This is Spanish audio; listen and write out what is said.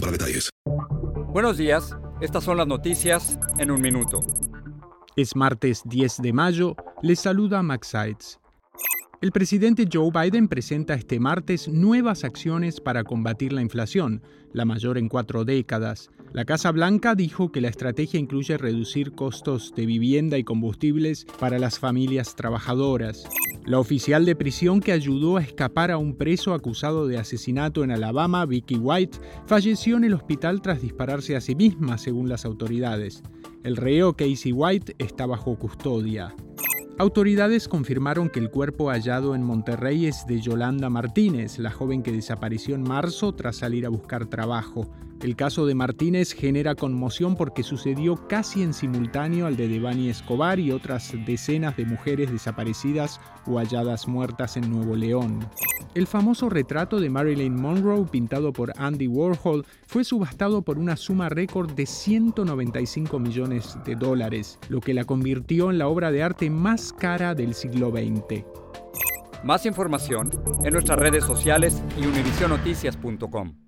para detalles. Buenos días, estas son las noticias en un minuto. Es martes 10 de mayo, les saluda Max Sides. El presidente Joe Biden presenta este martes nuevas acciones para combatir la inflación, la mayor en cuatro décadas. La Casa Blanca dijo que la estrategia incluye reducir costos de vivienda y combustibles para las familias trabajadoras. La oficial de prisión que ayudó a escapar a un preso acusado de asesinato en Alabama, Vicky White, falleció en el hospital tras dispararse a sí misma, según las autoridades. El reo Casey White está bajo custodia. Autoridades confirmaron que el cuerpo hallado en Monterrey es de Yolanda Martínez, la joven que desapareció en marzo tras salir a buscar trabajo. El caso de Martínez genera conmoción porque sucedió casi en simultáneo al de Devani Escobar y otras decenas de mujeres desaparecidas o halladas muertas en Nuevo León. El famoso retrato de Marilyn Monroe pintado por Andy Warhol fue subastado por una suma récord de 195 millones de dólares, lo que la convirtió en la obra de arte más cara del siglo XX. Más información en nuestras redes sociales y univisionoticias.com.